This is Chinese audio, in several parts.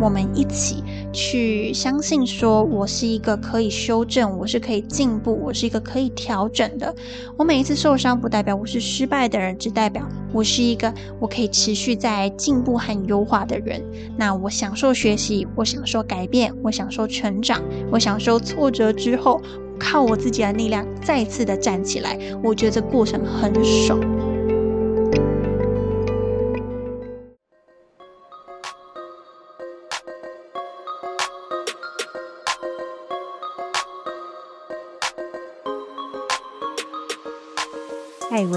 我们一起去相信，说我是一个可以修正，我是可以进步，我是一个可以调整的。我每一次受伤，不代表我是失败的人，只代表我是一个我可以持续在进步和优化的人。那我享受学习，我享受改变，我享受成长，我享受挫折之后，靠我自己的力量再次的站起来。我觉得这过程很爽。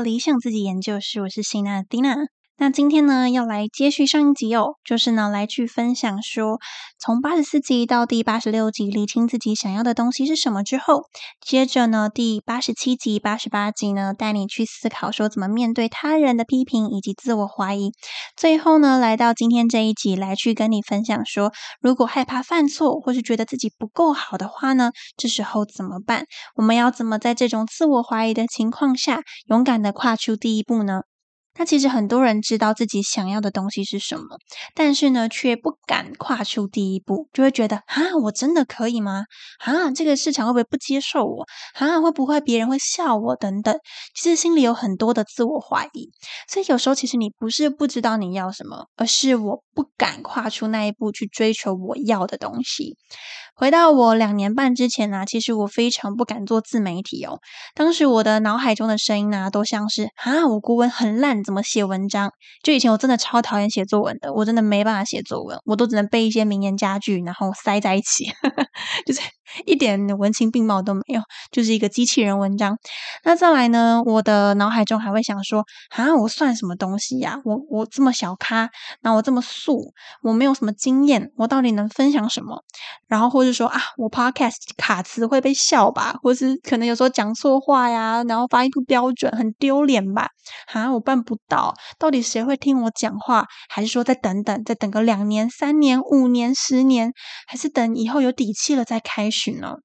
理想自己研究室，我是辛娜蒂娜。那今天呢，要来接续上一集哦，就是呢，来去分享说，从八十四集到第八十六集，理清自己想要的东西是什么之后，接着呢，第八十七集、八十八集呢，带你去思考说，怎么面对他人的批评以及自我怀疑。最后呢，来到今天这一集，来去跟你分享说，如果害怕犯错，或是觉得自己不够好的话呢，这时候怎么办？我们要怎么在这种自我怀疑的情况下，勇敢的跨出第一步呢？那其实很多人知道自己想要的东西是什么，但是呢，却不敢跨出第一步，就会觉得啊，我真的可以吗？啊，这个市场会不会不接受我？啊，会不会别人会笑我？等等，其实心里有很多的自我怀疑。所以有时候其实你不是不知道你要什么，而是我不敢跨出那一步去追求我要的东西。回到我两年半之前呢，其实我非常不敢做自媒体哦。当时我的脑海中的声音呢，都像是啊，我国文很烂，怎么写文章？就以前我真的超讨厌写作文的，我真的没办法写作文，我都只能背一些名言佳句，然后塞在一起，就是一点文情并茂都没有，就是一个机器人文章。那再来呢，我的脑海中还会想说啊，我算什么东西呀？我我这么小咖，那我这么素，我没有什么经验，我到底能分享什么？然后或是说啊，我 podcast 卡词会被笑吧，或是可能有时候讲错话呀，然后发音不标准，很丢脸吧？啊，我办不到，到底谁会听我讲话？还是说再等等，再等个两年、三年、五年、十年，还是等以后有底气了再开始呢？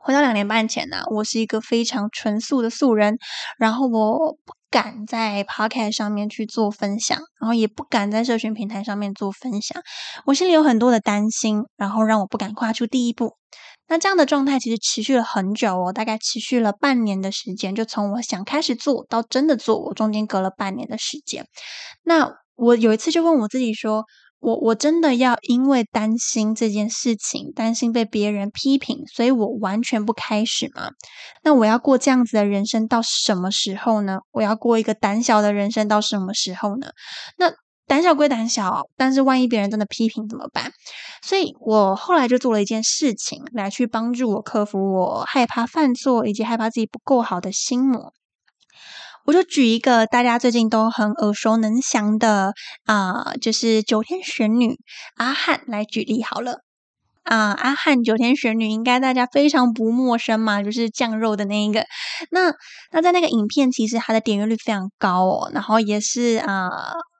回到两年半前呢，我是一个非常纯素的素人，然后我不敢在 podcast 上面去做分享，然后也不敢在社群平台上面做分享，我心里有很多的担心，然后让我不敢跨出第一步。那这样的状态其实持续了很久哦，大概持续了半年的时间，就从我想开始做到真的做，我中间隔了半年的时间。那我有一次就问我自己说。我我真的要因为担心这件事情，担心被别人批评，所以我完全不开始吗？那我要过这样子的人生到什么时候呢？我要过一个胆小的人生到什么时候呢？那胆小归胆小，但是万一别人真的批评怎么办？所以我后来就做了一件事情，来去帮助我克服我害怕犯错以及害怕自己不够好的心魔。我就举一个大家最近都很耳熟能详的啊，就是九天玄女阿汉来举例好了。啊，阿汉九天玄女应该大家非常不陌生嘛，就是酱肉的那一个。那那在那个影片，其实它的点阅率非常高哦，然后也是啊。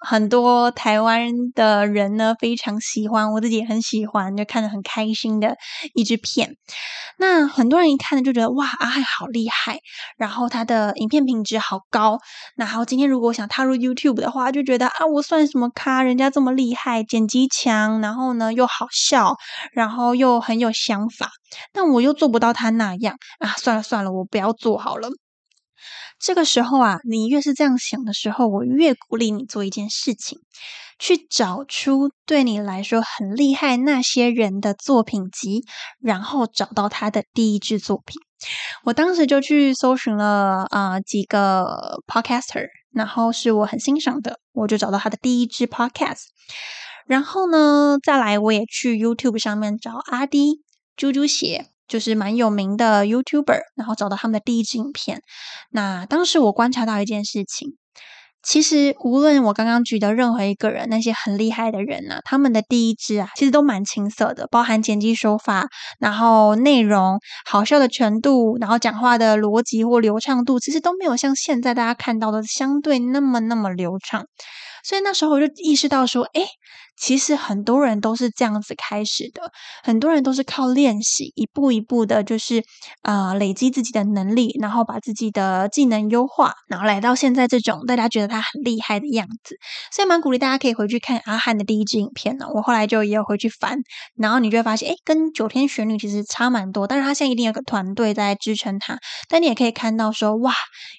很多台湾的人呢非常喜欢，我自己也很喜欢，就看着很开心的一支片。那很多人一看呢就觉得哇，阿汉好厉害，然后他的影片品质好高。然后，今天如果我想踏入 YouTube 的话，就觉得啊，我算什么咖？人家这么厉害，剪辑强，然后呢又好笑，然后又很有想法，但我又做不到他那样啊，算了算了，我不要做好了。这个时候啊，你越是这样想的时候，我越鼓励你做一件事情，去找出对你来说很厉害那些人的作品集，然后找到他的第一支作品。我当时就去搜寻了啊几个 podcaster，然后是我很欣赏的，我就找到他的第一支 podcast。然后呢，再来我也去 YouTube 上面找阿迪猪猪鞋。就是蛮有名的 YouTuber，然后找到他们的第一支影片。那当时我观察到一件事情，其实无论我刚刚举的任何一个人，那些很厉害的人呢，他们的第一支啊，其实都蛮青涩的，包含剪辑手法，然后内容好笑的程度，然后讲话的逻辑或流畅度，其实都没有像现在大家看到的相对那么那么流畅。所以那时候我就意识到说，哎。其实很多人都是这样子开始的，很多人都是靠练习，一步一步的，就是啊累积自己的能力，然后把自己的技能优化，然后来到现在这种大家觉得他很厉害的样子。所以蛮鼓励大家可以回去看阿汉的第一支影片呢。我后来就也有回去翻，然后你就会发现，哎，跟九天玄女其实差蛮多。但是他现在一定有个团队在支撑他。但你也可以看到说，哇，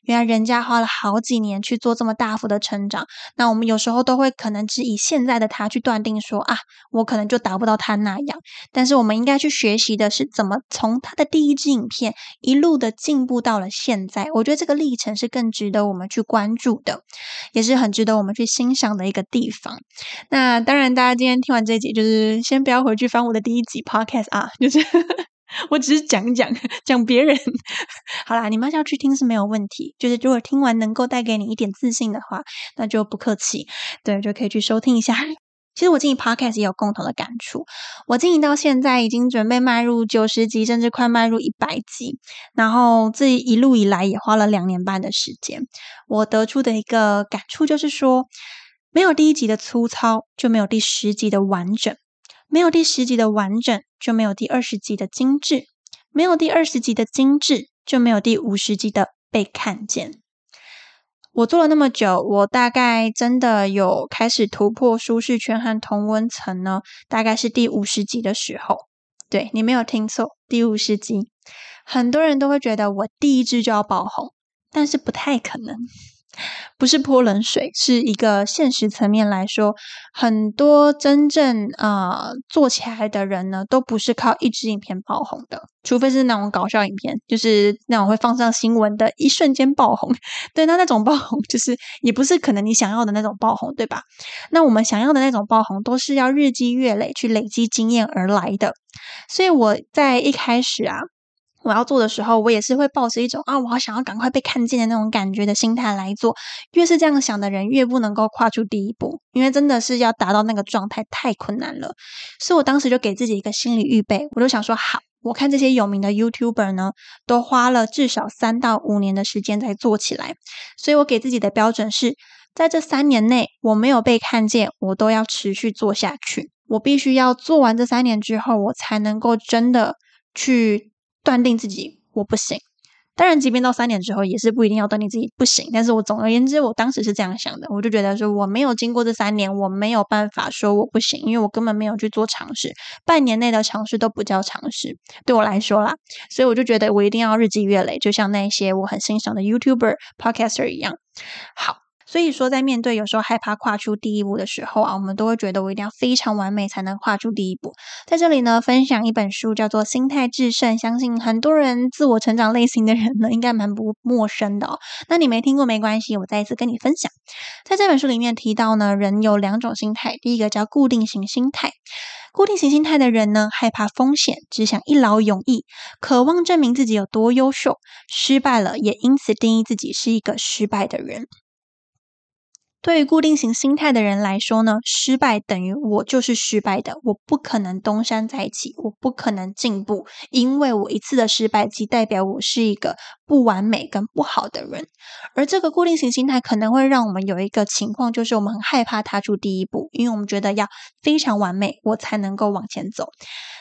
原来人家花了好几年去做这么大幅的成长。那我们有时候都会可能只以现在的他去。断定说啊，我可能就达不到他那样，但是我们应该去学习的是怎么从他的第一支影片一路的进步到了现在。我觉得这个历程是更值得我们去关注的，也是很值得我们去欣赏的一个地方。那当然，大家今天听完这一集，就是先不要回去翻我的第一集 podcast 啊，就是 我只是讲讲讲别人。好啦，你们要去听是没有问题，就是如果听完能够带给你一点自信的话，那就不客气，对，就可以去收听一下。其实我经营 podcast 也有共同的感触。我经营到现在已经准备迈入九十集，甚至快迈入一百集。然后这一路以来也花了两年半的时间。我得出的一个感触就是说，没有第一集的粗糙，就没有第十集的完整；没有第十集的完整，就没有第二十集的精致；没有第二十集的精致，就没有第五十集的被看见。我做了那么久，我大概真的有开始突破舒适圈和同温层呢。大概是第五十集的时候，对你没有听错，第五十集。很多人都会觉得我第一支就要爆红，但是不太可能。不是泼冷水，是一个现实层面来说，很多真正啊做起来的人呢，都不是靠一支影片爆红的，除非是那种搞笑影片，就是那种会放上新闻的，一瞬间爆红。对，那那种爆红，就是也不是可能你想要的那种爆红，对吧？那我们想要的那种爆红，都是要日积月累去累积经验而来的。所以我在一开始啊。我要做的时候，我也是会抱着一种啊，我好想要赶快被看见的那种感觉的心态来做。越是这样想的人，越不能够跨出第一步，因为真的是要达到那个状态太困难了。所以我当时就给自己一个心理预备，我就想说，好，我看这些有名的 YouTuber 呢，都花了至少三到五年的时间才做起来，所以我给自己的标准是在这三年内我没有被看见，我都要持续做下去。我必须要做完这三年之后，我才能够真的去。断定自己我不行，当然，即便到三年之后，也是不一定要断定自己不行。但是我总而言之，我当时是这样想的，我就觉得说，我没有经过这三年，我没有办法说我不行，因为我根本没有去做尝试，半年内的尝试都不叫尝试，对我来说啦。所以我就觉得我一定要日积月累，就像那些我很欣赏的 YouTuber、Podcaster 一样，好。所以说，在面对有时候害怕跨出第一步的时候啊，我们都会觉得我一定要非常完美才能跨出第一步。在这里呢，分享一本书叫做《心态制胜》，相信很多人自我成长类型的人呢，应该蛮不陌生的哦。那你没听过没关系，我再一次跟你分享。在这本书里面提到呢，人有两种心态，第一个叫固定型心态。固定型心态的人呢，害怕风险，只想一劳永逸，渴望证明自己有多优秀，失败了也因此定义自己是一个失败的人。对于固定型心态的人来说呢，失败等于我就是失败的，我不可能东山再起，我不可能进步，因为我一次的失败即代表我是一个不完美跟不好的人。而这个固定型心态可能会让我们有一个情况，就是我们很害怕踏出第一步，因为我们觉得要非常完美，我才能够往前走。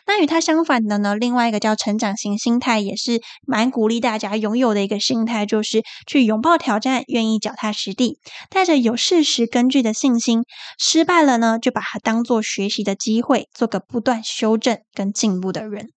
那与它相反的呢，另外一个叫成长型心态，也是蛮鼓励大家拥有的一个心态，就是去拥抱挑战，愿意脚踏实地，带着有。事实根据的信心，失败了呢，就把它当做学习的机会，做个不断修正跟进步的人。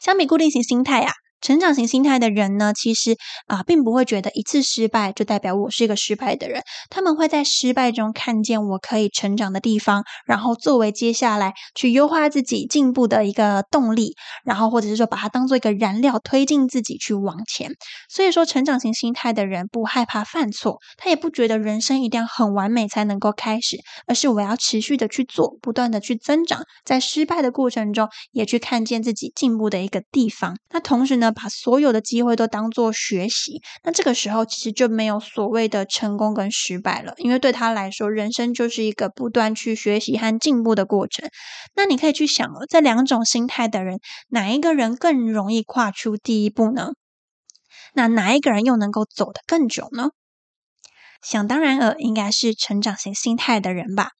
相比固定型心态啊。成长型心态的人呢，其实啊，并不会觉得一次失败就代表我是一个失败的人。他们会在失败中看见我可以成长的地方，然后作为接下来去优化自己进步的一个动力，然后或者是说把它当做一个燃料，推进自己去往前。所以说，成长型心态的人不害怕犯错，他也不觉得人生一定要很完美才能够开始，而是我要持续的去做，不断的去增长，在失败的过程中也去看见自己进步的一个地方。那同时呢？把所有的机会都当做学习，那这个时候其实就没有所谓的成功跟失败了，因为对他来说，人生就是一个不断去学习和进步的过程。那你可以去想哦，这两种心态的人，哪一个人更容易跨出第一步呢？那哪一个人又能够走得更久呢？想当然尔，应该是成长型心态的人吧。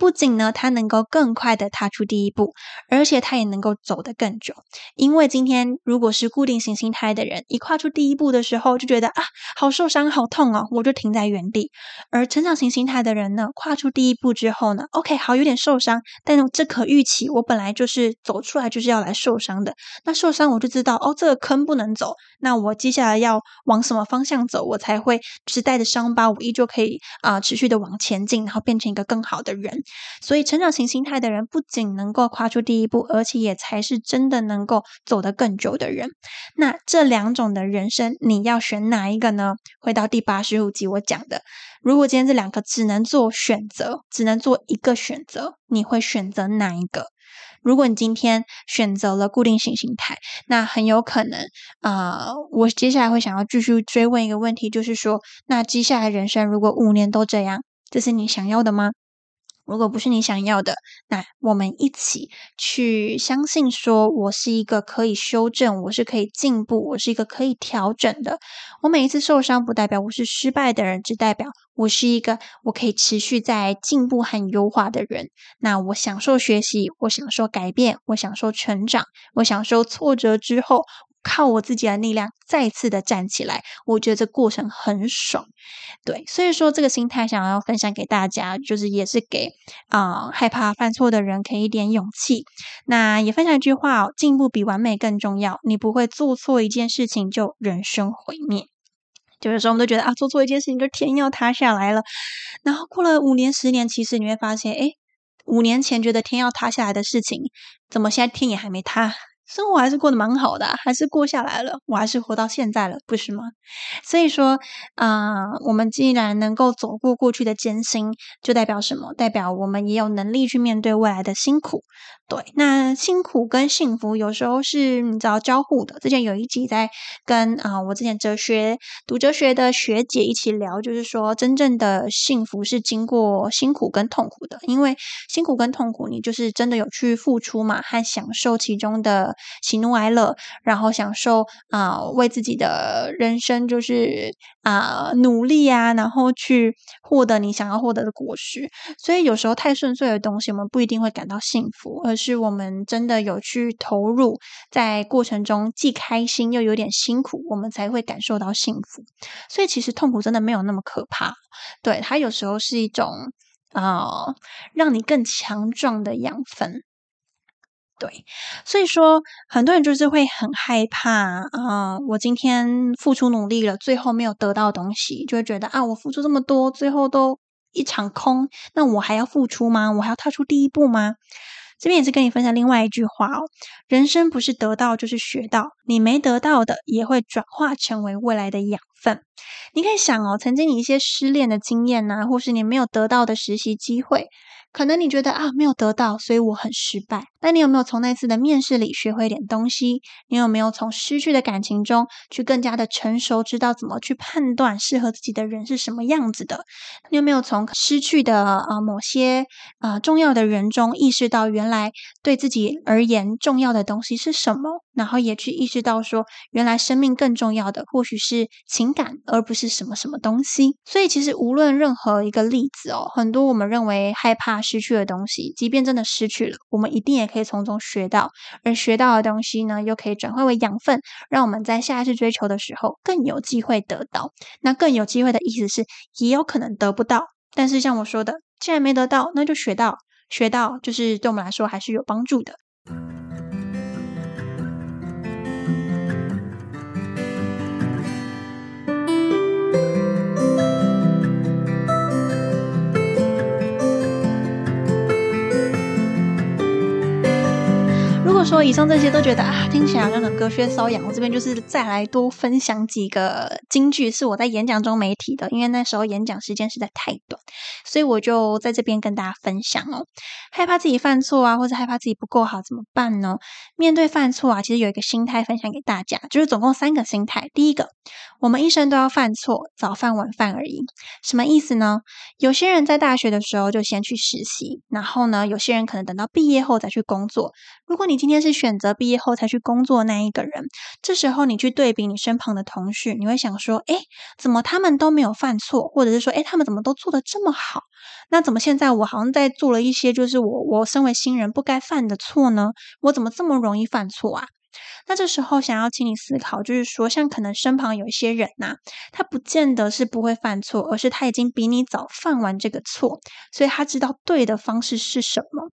不仅呢，他能够更快的踏出第一步，而且他也能够走得更久。因为今天如果是固定型心态的人，一跨出第一步的时候，就觉得啊，好受伤，好痛哦，我就停在原地。而成长型心态的人呢，跨出第一步之后呢，OK，好，有点受伤，但这可预期，我本来就是走出来就是要来受伤的。那受伤我就知道，哦，这个坑不能走，那我接下来要往什么方向走，我才会是带着伤疤，我依旧可以啊，持续的往前进，然后变成一个更好的人。所以，成长型心态的人不仅能够跨出第一步，而且也才是真的能够走得更久的人。那这两种的人生，你要选哪一个呢？回到第八十五集我讲的，如果今天这两个只能做选择，只能做一个选择，你会选择哪一个？如果你今天选择了固定型心态，那很有可能啊，我接下来会想要继续追问一个问题，就是说，那接下来人生如果五年都这样，这是你想要的吗？如果不是你想要的，那我们一起去相信，说我是一个可以修正，我是可以进步，我是一个可以调整的。我每一次受伤，不代表我是失败的人，只代表我是一个我可以持续在进步和优化的人。那我享受学习，我享受改变，我享受成长，我享受挫折之后。靠我自己的力量再次的站起来，我觉得这过程很爽，对，所以说这个心态想要分享给大家，就是也是给啊害怕犯错的人给一点勇气。那也分享一句话哦，进步比完美更重要。你不会做错一件事情就人生毁灭。有的时候我们都觉得啊，做错一件事情就天要塌下来了，然后过了五年、十年，其实你会发现，哎，五年前觉得天要塌下来的事情，怎么现在天也还没塌？生活还是过得蛮好的，还是过下来了，我还是活到现在了，不是吗？所以说，啊，我们既然能够走过过去的艰辛，就代表什么？代表我们也有能力去面对未来的辛苦。对，那辛苦跟幸福有时候是你知道交互的。之前有一集在跟啊，我之前哲学读哲学的学姐一起聊，就是说真正的幸福是经过辛苦跟痛苦的，因为辛苦跟痛苦，你就是真的有去付出嘛，和享受其中的喜怒哀乐，然后享受啊，为自己的人生就是啊努力啊，然后去获得你想要获得的果实。所以有时候太顺遂的东西，我们不一定会感到幸福，而是我们真的有去投入，在过程中既开心又有点辛苦，我们才会感受到幸福。所以其实痛苦真的没有那么可怕，对它有时候是一种啊，让你更强壮的养分。对，所以说很多人就是会很害怕啊，我今天付出努力了，最后没有得到东西，就会觉得啊，我付出这么多，最后都一场空，那我还要付出吗？我还要踏出第一步吗？这边也是跟你分享另外一句话哦，人生不是得到就是学到，你没得到的也会转化成为未来的养分。你可以想哦，曾经你一些失恋的经验呐，或是你没有得到的实习机会。可能你觉得啊没有得到，所以我很失败。那你有没有从那次的面试里学会一点东西？你有没有从失去的感情中去更加的成熟，知道怎么去判断适合自己的人是什么样子的？你有没有从失去的啊某些啊重要的人中意识到原来对自己而言重要的东西是什么？然后也去意识到说，原来生命更重要的或许是情感，而不是什么什么东西。所以其实无论任何一个例子哦，很多我们认为害怕失去的东西，即便真的失去了，我们一定也可以从中学到，而学到的东西呢，又可以转化为养分，让我们在下一次追求的时候更有机会得到。那更有机会的意思是，也有可能得不到。但是像我说的，既然没得到，那就学到，学到就是对我们来说还是有帮助的。说以上这些都觉得啊，听起来好像很隔靴搔痒。我这边就是再来多分享几个金句，是我在演讲中没提的，因为那时候演讲时间实在太短，所以我就在这边跟大家分享哦。害怕自己犯错啊，或者害怕自己不够好怎么办呢？面对犯错啊，其实有一个心态分享给大家，就是总共三个心态。第一个，我们一生都要犯错，早饭晚饭而已。什么意思呢？有些人在大学的时候就先去实习，然后呢，有些人可能等到毕业后再去工作。如果你今天是选择毕业后才去工作那一个人，这时候你去对比你身旁的同事，你会想说：哎，怎么他们都没有犯错？或者是说：哎，他们怎么都做得这么好？那怎么现在我好像在做了一些就是我我身为新人不该犯的错呢？我怎么这么容易犯错啊？那这时候想要请你思考，就是说，像可能身旁有一些人呐，他不见得是不会犯错，而是他已经比你早犯完这个错，所以他知道对的方式是什么。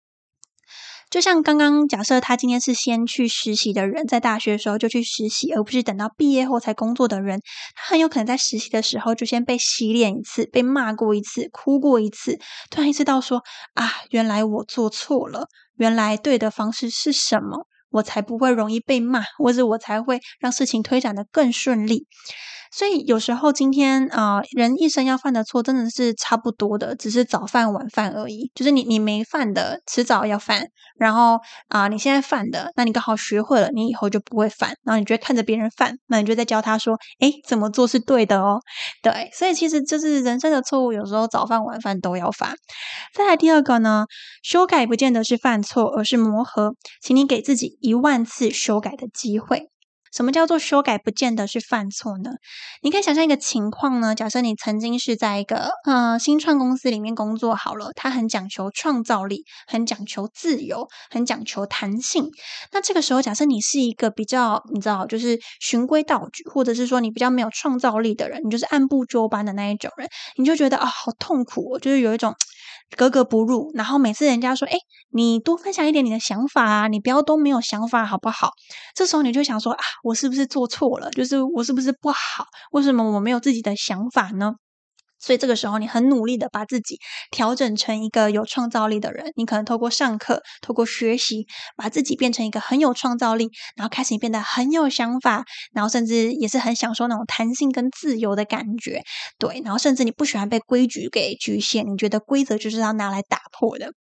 就像刚刚假设他今天是先去实习的人，在大学的时候就去实习，而不是等到毕业后才工作的人，他很有可能在实习的时候就先被洗脸一次，被骂过一次，哭过一次，突然意识到说啊，原来我做错了，原来对的方式是什么，我才不会容易被骂，或者我才会让事情推展的更顺利。所以有时候今天啊，人一生要犯的错真的是差不多的，只是早犯晚犯而已。就是你你没犯的，迟早要犯；然后啊，你现在犯的，那你刚好学会了，你以后就不会犯。然后你就会看着别人犯，那你就在教他说：“哎，怎么做是对的哦。”对，所以其实就是人生的错误，有时候早犯晚犯都要犯。再来第二个呢，修改不见得是犯错，而是磨合，请你给自己一万次修改的机会。什么叫做修改？不见得是犯错呢？你可以想象一个情况呢，假设你曾经是在一个呃新创公司里面工作好了，它很讲求创造力，很讲求自由，很讲求弹性。那这个时候，假设你是一个比较你知道，就是循规蹈矩，或者是说你比较没有创造力的人，你就是按部就班的那一种人，你就觉得啊，好痛苦，哦就是有一种。格格不入，然后每次人家说：“哎，你多分享一点你的想法啊，你不要都没有想法，好不好？”这时候你就想说：“啊，我是不是做错了？就是我是不是不好？为什么我没有自己的想法呢？”所以这个时候，你很努力的把自己调整成一个有创造力的人。你可能透过上课、透过学习，把自己变成一个很有创造力，然后开始变得很有想法，然后甚至也是很享受那种弹性跟自由的感觉。对，然后甚至你不喜欢被规矩给局限，你觉得规则就是要拿来打破的。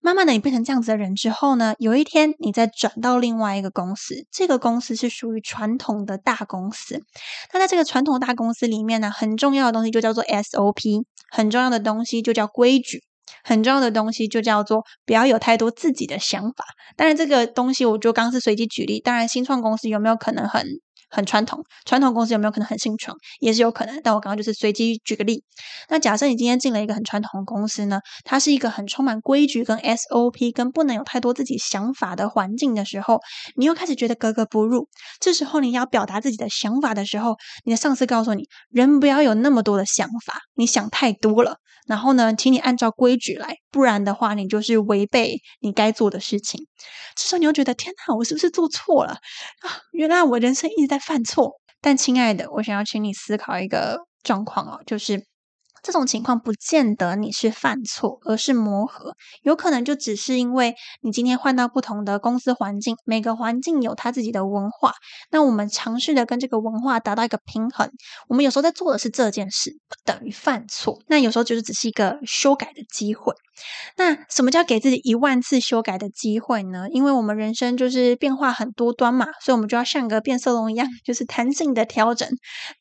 慢慢的，你变成这样子的人之后呢，有一天你再转到另外一个公司，这个公司是属于传统的大公司。那在这个传统大公司里面呢，很重要的东西就叫做 S。O P 很重要的东西就叫规矩，很重要的东西就叫做不要有太多自己的想法。当然，这个东西我就刚是随机举例。当然，新创公司有没有可能很？很传统，传统公司有没有可能很新创，也是有可能。但我刚刚就是随机举个例。那假设你今天进了一个很传统的公司呢，它是一个很充满规矩、跟 SOP、跟不能有太多自己想法的环境的时候，你又开始觉得格格不入。这时候你要表达自己的想法的时候，你的上司告诉你，人不要有那么多的想法，你想太多了。然后呢，请你按照规矩来，不然的话，你就是违背你该做的事情。这时候你又觉得，天哪，我是不是做错了啊？原来我人生一直在犯错。但亲爱的，我想要请你思考一个状况哦，就是。这种情况不见得你是犯错，而是磨合，有可能就只是因为你今天换到不同的公司环境，每个环境有他自己的文化，那我们尝试的跟这个文化达到一个平衡。我们有时候在做的是这件事，不等于犯错，那有时候就是只是一个修改的机会。那什么叫给自己一万次修改的机会呢？因为我们人生就是变化很多端嘛，所以我们就要像个变色龙一样，就是弹性的调整。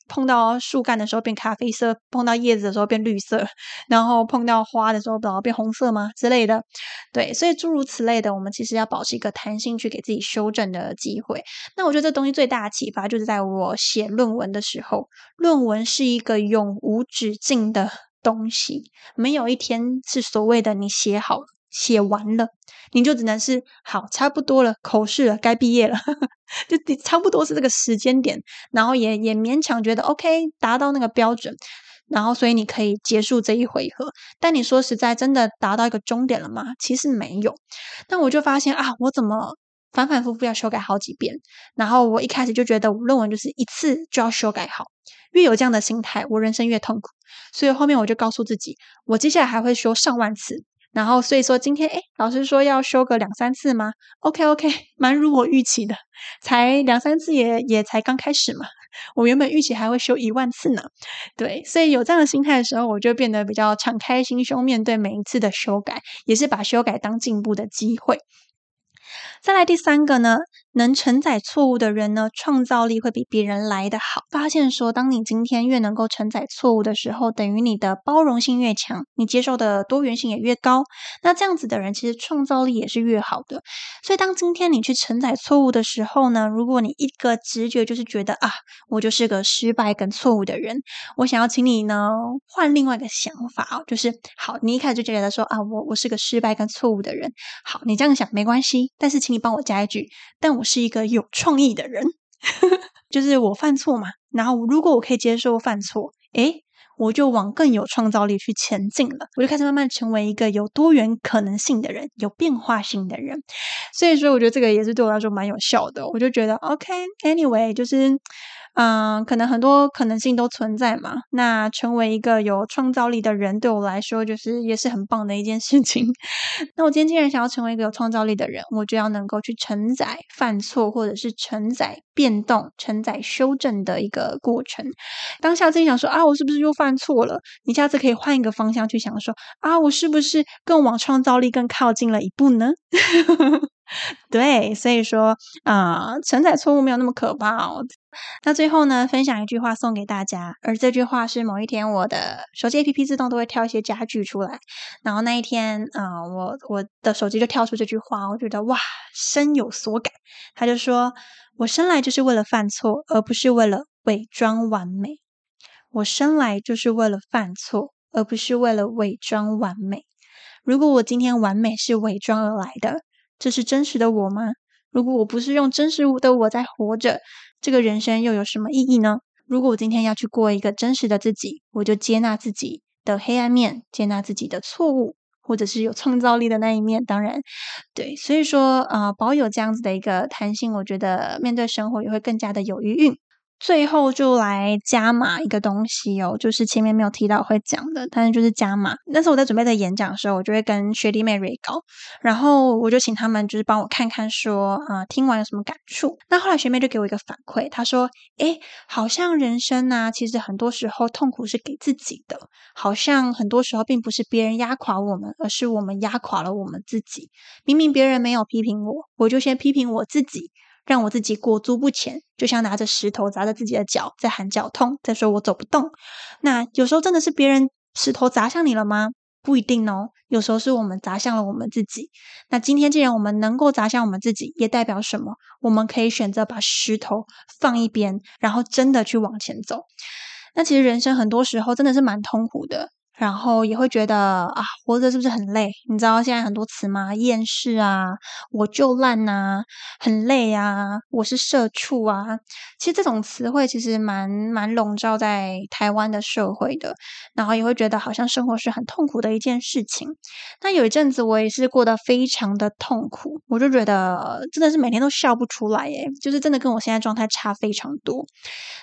碰到树干的时候变咖啡色，碰到叶子的时候变绿色，然后碰到花的时候，不知道变红色吗之类的？对，所以诸如此类的，我们其实要保持一个弹性，去给自己修正的机会。那我觉得这东西最大的启发，就是在我写论文的时候，论文是一个永无止境的。东西没有一天是所谓的你写好写完了，你就只能是好差不多了，口试了，该毕业了，就差不多是这个时间点，然后也也勉强觉得 OK 达到那个标准，然后所以你可以结束这一回合。但你说实在，真的达到一个终点了吗？其实没有。那我就发现啊，我怎么反反复复要修改好几遍？然后我一开始就觉得我论文就是一次就要修改好。越有这样的心态，我人生越痛苦。所以后面我就告诉自己，我接下来还会修上万次，然后所以说今天诶老师说要修个两三次吗？OK OK，蛮如我预期的，才两三次也也才刚开始嘛。我原本预期还会修一万次呢，对，所以有这样的心态的时候，我就变得比较敞开心胸面对每一次的修改，也是把修改当进步的机会。再来第三个呢，能承载错误的人呢，创造力会比别人来得好。发现说，当你今天越能够承载错误的时候，等于你的包容性越强，你接受的多元性也越高。那这样子的人，其实创造力也是越好的。所以，当今天你去承载错误的时候呢，如果你一个直觉就是觉得啊，我就是个失败跟错误的人，我想要请你呢换另外一个想法哦，就是好，你一开始就觉得说啊，我我是个失败跟错误的人。好，你这样想没关系，但是请。你帮我加一句，但我是一个有创意的人，就是我犯错嘛。然后如果我可以接受犯错，诶，我就往更有创造力去前进了。我就开始慢慢成为一个有多元可能性的人，有变化性的人。所以说，我觉得这个也是对我来说蛮有效的。我就觉得，OK，Anyway，就是。嗯，可能很多可能性都存在嘛。那成为一个有创造力的人，对我来说就是也是很棒的一件事情。那我今天既然想要成为一个有创造力的人，我就要能够去承载犯错，或者是承载变动、承载修正的一个过程。当下自己想说啊，我是不是又犯错了？你下次可以换一个方向去想，说啊，我是不是更往创造力更靠近了一步呢？对，所以说啊，承载错误没有那么可怕哦。那最后呢，分享一句话送给大家，而这句话是某一天我的手机 APP 自动都会跳一些家具出来，然后那一天啊，我我的手机就跳出这句话，我觉得哇，深有所感。他就说：“我生来就是为了犯错，而不是为了伪装完美。我生来就是为了犯错，而不是为了伪装完美。如果我今天完美是伪装而来的。”这是真实的我吗？如果我不是用真实的我在活着，这个人生又有什么意义呢？如果我今天要去过一个真实的自己，我就接纳自己的黑暗面，接纳自己的错误，或者是有创造力的那一面。当然，对，所以说啊，保有这样子的一个弹性，我觉得面对生活也会更加的有余韵。最后就来加码一个东西哦，就是前面没有提到会讲的，但是就是加码。那时候我在准备的演讲的时候，我就会跟学弟妹瑞高，然后我就请他们就是帮我看看，说啊听完有什么感触。那后来学妹就给我一个反馈，她说：“诶，好像人生呢，其实很多时候痛苦是给自己的，好像很多时候并不是别人压垮我们，而是我们压垮了我们自己。明明别人没有批评我，我就先批评我自己。”让我自己裹足不前，就像拿着石头砸着自己的脚，在喊脚痛，在说我走不动。那有时候真的是别人石头砸向你了吗？不一定哦，有时候是我们砸向了我们自己。那今天既然我们能够砸向我们自己，也代表什么？我们可以选择把石头放一边，然后真的去往前走。那其实人生很多时候真的是蛮痛苦的。然后也会觉得啊，活着是不是很累？你知道现在很多词吗？厌世啊，我就烂呐，很累啊，我是社畜啊。其实这种词汇其实蛮蛮笼罩在台湾的社会的。然后也会觉得好像生活是很痛苦的一件事情。那有一阵子我也是过得非常的痛苦，我就觉得真的是每天都笑不出来耶，就是真的跟我现在状态差非常多。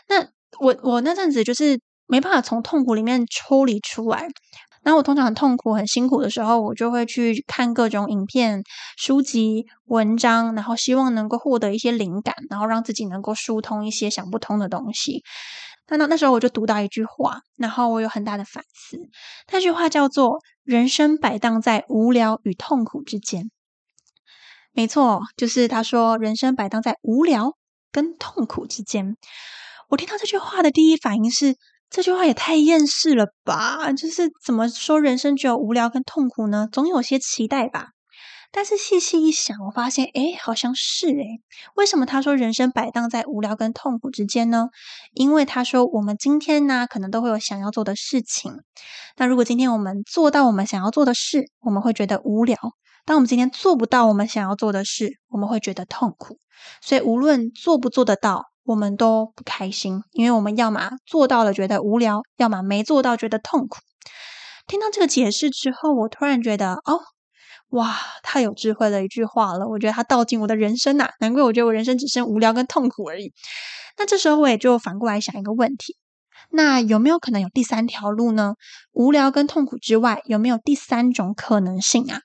那我我那阵子就是。没办法从痛苦里面抽离出来，那我通常很痛苦、很辛苦的时候，我就会去看各种影片、书籍、文章，然后希望能够获得一些灵感，然后让自己能够疏通一些想不通的东西。那那那时候我就读到一句话，然后我有很大的反思。那句话叫做“人生摆荡在无聊与痛苦之间”。没错，就是他说“人生摆荡在无聊跟痛苦之间”。我听到这句话的第一反应是。这句话也太厌世了吧！就是怎么说人生只有无聊跟痛苦呢？总有些期待吧。但是细细一想，我发现，哎，好像是哎。为什么他说人生摆荡在无聊跟痛苦之间呢？因为他说我们今天呢，可能都会有想要做的事情。那如果今天我们做到我们想要做的事，我们会觉得无聊；当我们今天做不到我们想要做的事，我们会觉得痛苦。所以无论做不做得到。我们都不开心，因为我们要么做到了觉得无聊，要么没做到觉得痛苦。听到这个解释之后，我突然觉得，哦，哇，太有智慧的一句话了！我觉得它道尽我的人生呐，难怪我觉得我人生只剩无聊跟痛苦而已。那这时候我也就反过来想一个问题：那有没有可能有第三条路呢？无聊跟痛苦之外，有没有第三种可能性啊？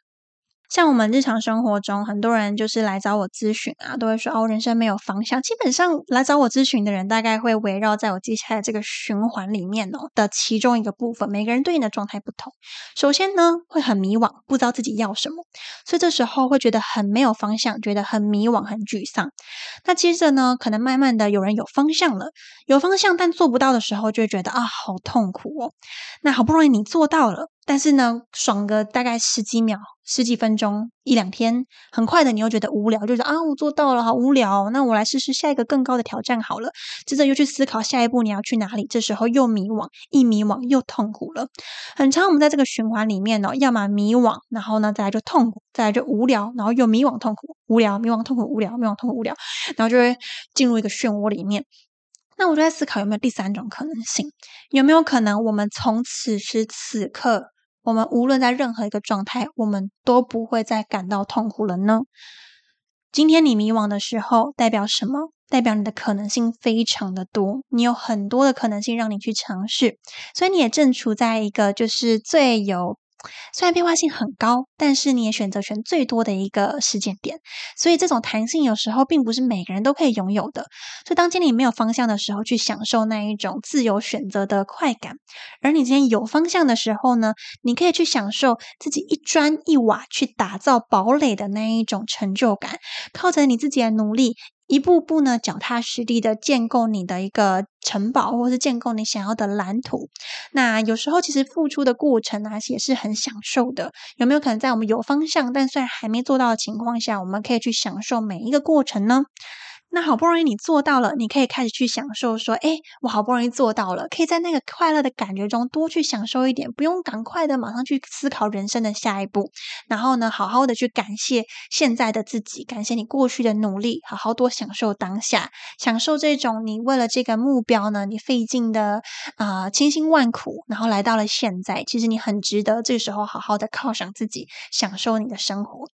像我们日常生活中，很多人就是来找我咨询啊，都会说哦，人生没有方向。基本上来找我咨询的人，大概会围绕在我接下来这个循环里面哦的其中一个部分。每个人对应的状态不同。首先呢，会很迷惘，不知道自己要什么，所以这时候会觉得很没有方向，觉得很迷惘、很沮丧。那接着呢，可能慢慢的有人有方向了，有方向但做不到的时候，就会觉得啊，好痛苦哦。那好不容易你做到了。但是呢，爽个大概十几秒、十几分钟、一两天，很快的你又觉得无聊，就是啊，我做到了，好无聊，那我来试试下一个更高的挑战好了。接着又去思考下一步你要去哪里，这时候又迷惘，一迷惘又痛苦了。很长，我们在这个循环里面呢，要么迷惘，然后呢再来就痛苦，再来就无聊，然后又迷惘、痛苦、无聊、迷惘、痛苦、无聊、迷惘、痛苦、无聊，然后就会进入一个漩涡里面。那我就在思考有没有第三种可能性，有没有可能我们从此时此刻。我们无论在任何一个状态，我们都不会再感到痛苦了呢。今天你迷惘的时候，代表什么？代表你的可能性非常的多，你有很多的可能性让你去尝试，所以你也正处在一个就是最有。虽然变化性很高，但是你也选择权最多的一个时间点，所以这种弹性有时候并不是每个人都可以拥有的。所以当今天你没有方向的时候，去享受那一种自由选择的快感；而你今天有方向的时候呢，你可以去享受自己一砖一瓦去打造堡垒的那一种成就感，靠着你自己的努力。一步步呢，脚踏实地的建构你的一个城堡，或是建构你想要的蓝图。那有时候其实付出的过程啊，也是很享受的。有没有可能在我们有方向，但虽然还没做到的情况下，我们可以去享受每一个过程呢？那好不容易你做到了，你可以开始去享受，说，哎，我好不容易做到了，可以在那个快乐的感觉中多去享受一点，不用赶快的马上去思考人生的下一步。然后呢，好好的去感谢现在的自己，感谢你过去的努力，好好多享受当下，享受这种你为了这个目标呢，你费尽的啊千辛万苦，然后来到了现在，其实你很值得这个时候好好的犒赏自己，享受你的生活。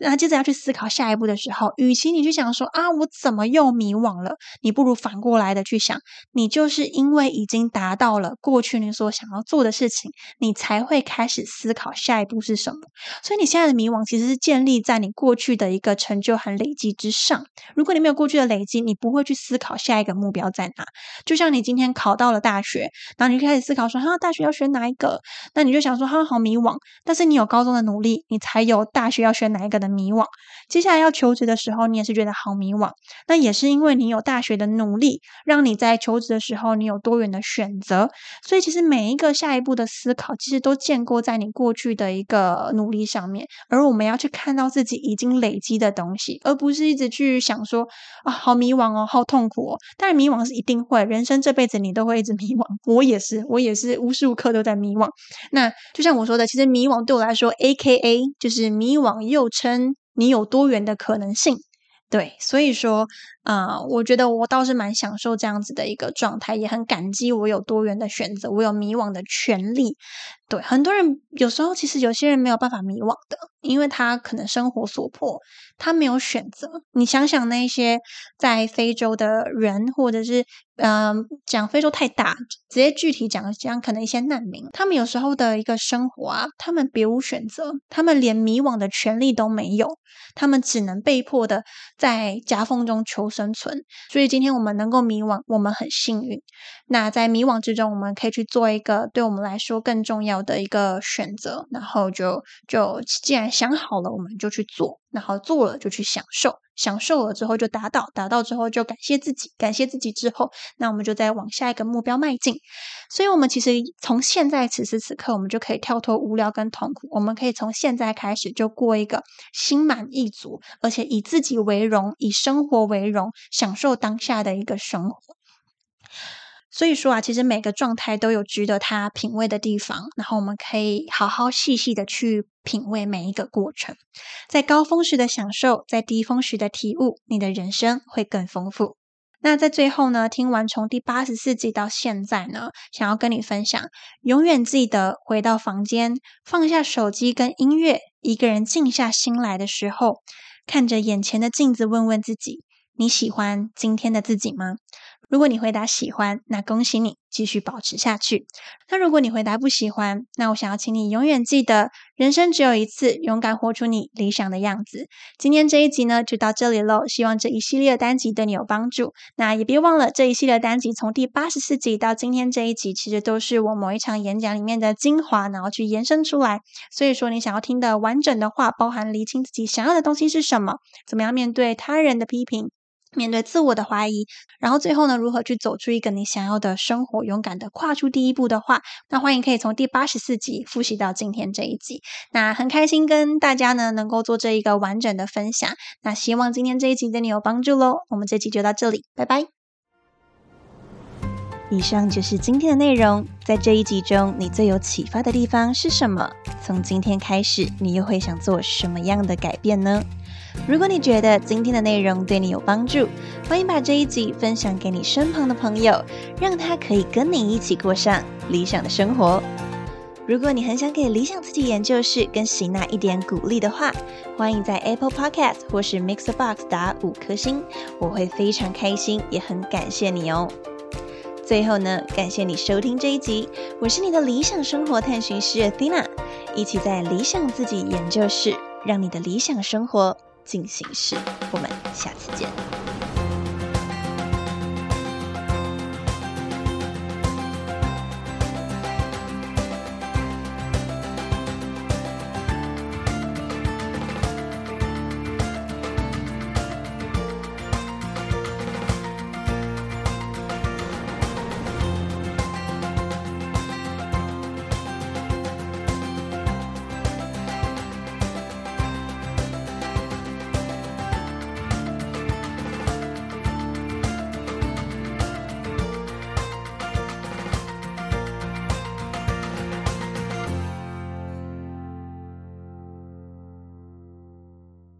那接着要去思考下一步的时候，与其你去想说啊，我怎么又迷惘了？你不如反过来的去想，你就是因为已经达到了过去你所想要做的事情，你才会开始思考下一步是什么。所以你现在的迷惘其实是建立在你过去的一个成就和累积之上。如果你没有过去的累积，你不会去思考下一个目标在哪。就像你今天考到了大学，然后你就开始思考说，哈，大学要选哪一个？那你就想说，哈，好迷惘。但是你有高中的努力，你才有大学要选哪一个的。迷惘，接下来要求职的时候，你也是觉得好迷惘。那也是因为你有大学的努力，让你在求职的时候，你有多元的选择。所以，其实每一个下一步的思考，其实都建构在你过去的一个努力上面。而我们要去看到自己已经累积的东西，而不是一直去想说啊，好迷惘哦，好痛苦哦。当然，迷惘是一定会，人生这辈子你都会一直迷惘。我也是，我也是无时无刻都在迷惘。那就像我说的，其实迷惘对我来说，A K A 就是迷惘，又称。你有多元的可能性，对，所以说，啊，我觉得我倒是蛮享受这样子的一个状态，也很感激我有多元的选择，我有迷惘的权利。对，很多人有时候其实有些人没有办法迷惘的，因为他可能生活所迫，他没有选择。你想想那些在非洲的人，或者是嗯，讲非洲太大，直接具体讲讲，可能一些难民，他们有时候的一个生活啊，他们别无选择，他们连迷惘的权利都没有，他们只能被迫的在夹缝中求生存。所以今天我们能够迷惘，我们很幸运。那在迷惘之中，我们可以去做一个对我们来说更重要。的一个选择，然后就就既然想好了，我们就去做，然后做了就去享受，享受了之后就达到，达到之后就感谢自己，感谢自己之后，那我们就再往下一个目标迈进。所以，我们其实从现在此时此刻，我们就可以跳脱无聊跟痛苦，我们可以从现在开始就过一个心满意足，而且以自己为荣，以生活为荣，享受当下的一个生活。所以说啊，其实每个状态都有值得他品味的地方，然后我们可以好好细细的去品味每一个过程，在高峰时的享受，在低峰时的体悟，你的人生会更丰富。那在最后呢，听完从第八十四集到现在呢，想要跟你分享，永远记得回到房间，放下手机跟音乐，一个人静下心来的时候，看着眼前的镜子，问问自己，你喜欢今天的自己吗？如果你回答喜欢，那恭喜你，继续保持下去。那如果你回答不喜欢，那我想要请你永远记得，人生只有一次，勇敢活出你理想的样子。今天这一集呢，就到这里喽。希望这一系列的单集对你有帮助。那也别忘了，这一系列单集从第八十四集到今天这一集，其实都是我某一场演讲里面的精华，然后去延伸出来。所以说，你想要听的完整的话，包含厘清自己想要的东西是什么，怎么样面对他人的批评。面对自我的怀疑，然后最后呢，如何去走出一个你想要的生活，勇敢的跨出第一步的话，那欢迎可以从第八十四集复习到今天这一集。那很开心跟大家呢能够做这一个完整的分享。那希望今天这一集对你有帮助喽。我们这集就到这里，拜拜。以上就是今天的内容。在这一集中，你最有启发的地方是什么？从今天开始，你又会想做什么样的改变呢？如果你觉得今天的内容对你有帮助，欢迎把这一集分享给你身旁的朋友，让他可以跟你一起过上理想的生活。如果你很想给理想自己研究室跟喜娜一点鼓励的话，欢迎在 Apple Podcast 或是 Mixbox 打五颗星，我会非常开心，也很感谢你哦。最后呢，感谢你收听这一集，我是你的理想生活探寻师 Athena，一起在理想自己研究室，让你的理想生活。进行式，我们下次见。